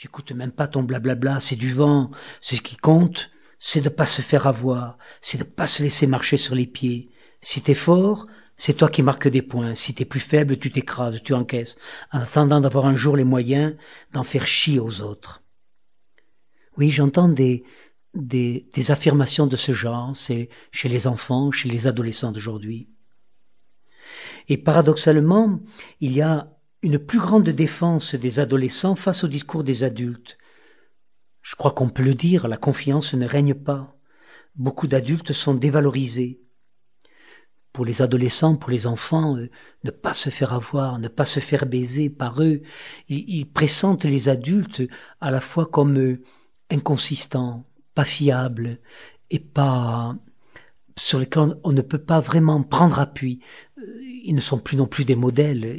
J'écoute même pas ton blablabla, c'est du vent. Ce qui compte, c'est de pas se faire avoir, c'est de pas se laisser marcher sur les pieds. Si t'es fort, c'est toi qui marques des points. Si t'es plus faible, tu t'écrases, tu encaisses, en attendant d'avoir un jour les moyens d'en faire chier aux autres. Oui, j'entends des, des, des affirmations de ce genre, c'est chez les enfants, chez les adolescents d'aujourd'hui. Et paradoxalement, il y a une plus grande défense des adolescents face au discours des adultes. Je crois qu'on peut le dire, la confiance ne règne pas. Beaucoup d'adultes sont dévalorisés. Pour les adolescents, pour les enfants, euh, ne pas se faire avoir, ne pas se faire baiser par eux, ils, pressentent les adultes à la fois comme euh, inconsistants, pas fiables et pas sur lesquels on ne peut pas vraiment prendre appui. Euh, ils ne sont plus non plus des modèles.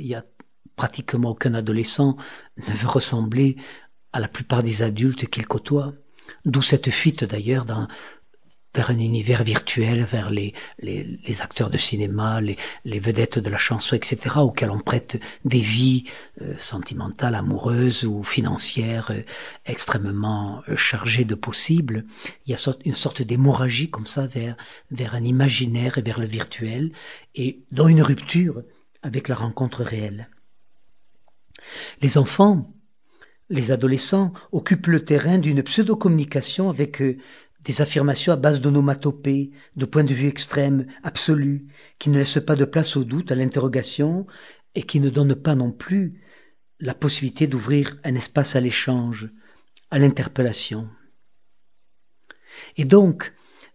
Pratiquement aucun adolescent ne veut ressembler à la plupart des adultes qu'il côtoie. D'où cette fuite d'ailleurs vers un univers virtuel, vers les, acteurs de cinéma, les, vedettes de la chanson, etc., auxquels on prête des vies euh, sentimentales, amoureuses ou financières euh, extrêmement euh, chargées de possibles. Il y a une sorte d'hémorragie comme ça vers un imaginaire et vers le virtuel, et dans une rupture avec la rencontre réelle. Les enfants, les adolescents occupent le terrain d'une pseudo-communication avec euh, des affirmations à base d'onomatopées, de points de vue extrêmes, absolus, qui ne laissent pas de place au doute, à l'interrogation, et qui ne donnent pas non plus la possibilité d'ouvrir un espace à l'échange, à l'interpellation. Et donc,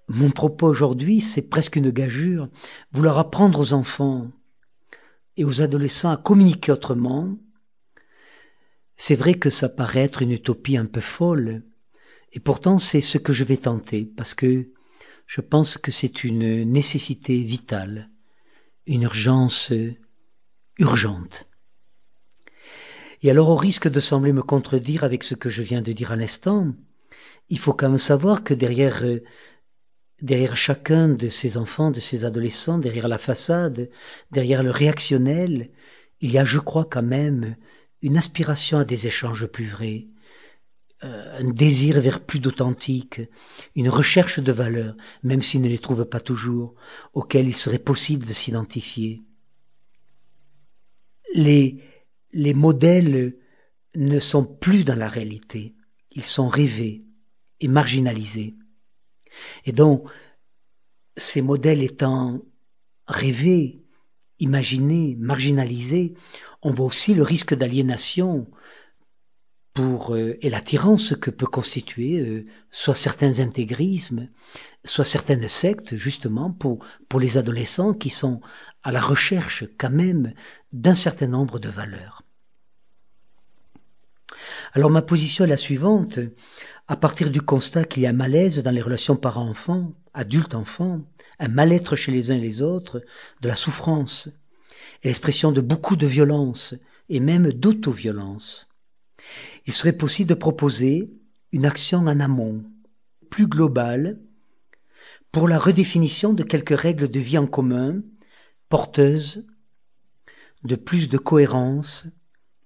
mon propos aujourd'hui, c'est presque une gageure, vouloir apprendre aux enfants et aux adolescents à communiquer autrement, c'est vrai que ça paraît être une utopie un peu folle, et pourtant c'est ce que je vais tenter, parce que je pense que c'est une nécessité vitale, une urgence urgente. Et alors au risque de sembler me contredire avec ce que je viens de dire à l'instant, il faut quand même savoir que derrière derrière chacun de ces enfants, de ces adolescents, derrière la façade, derrière le réactionnel, il y a, je crois, quand même une aspiration à des échanges plus vrais, euh, un désir vers plus d'authentique, une recherche de valeurs, même s'ils ne les trouvent pas toujours, auxquelles il serait possible de s'identifier. Les, les modèles ne sont plus dans la réalité, ils sont rêvés et marginalisés. Et donc, ces modèles étant rêvés, imaginés, marginalisés, on voit aussi le risque d'aliénation pour euh, et l'attirance que peut constituer euh, soit certains intégrismes, soit certaines sectes justement pour pour les adolescents qui sont à la recherche quand même d'un certain nombre de valeurs. Alors ma position est la suivante. À partir du constat qu'il y a malaise dans les relations parents-enfants, adultes-enfants, un mal-être chez les uns et les autres, de la souffrance, l'expression de beaucoup de violence et même d'auto-violence. Il serait possible de proposer une action en amont, plus globale, pour la redéfinition de quelques règles de vie en commun, porteuses de plus de cohérence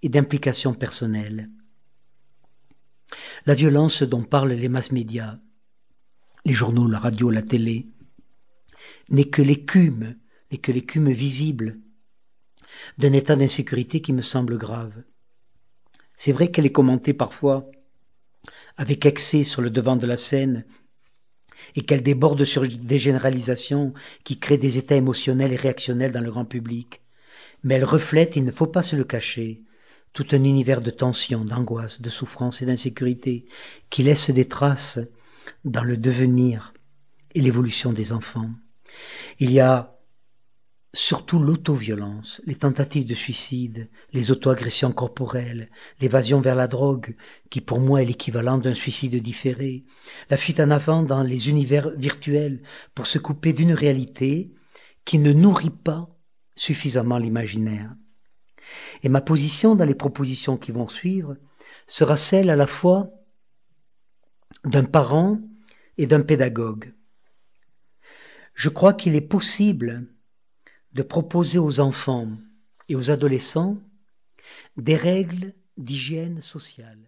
et d'implication personnelle. La violence dont parlent les masses médias, les journaux, la radio, la télé, n'est que l'écume, n'est que l'écume visible d'un état d'insécurité qui me semble grave. C'est vrai qu'elle est commentée parfois avec excès sur le devant de la scène et qu'elle déborde sur des généralisations qui créent des états émotionnels et réactionnels dans le grand public. Mais elle reflète, il ne faut pas se le cacher, tout un univers de tension, d'angoisse, de souffrance et d'insécurité qui laisse des traces dans le devenir et l'évolution des enfants. Il y a surtout l'autoviolence, les tentatives de suicide, les auto-agressions corporelles, l'évasion vers la drogue, qui pour moi est l'équivalent d'un suicide différé, la fuite en avant dans les univers virtuels pour se couper d'une réalité qui ne nourrit pas suffisamment l'imaginaire. Et ma position dans les propositions qui vont suivre sera celle à la fois d'un parent et d'un pédagogue. Je crois qu'il est possible de proposer aux enfants et aux adolescents des règles d'hygiène sociale.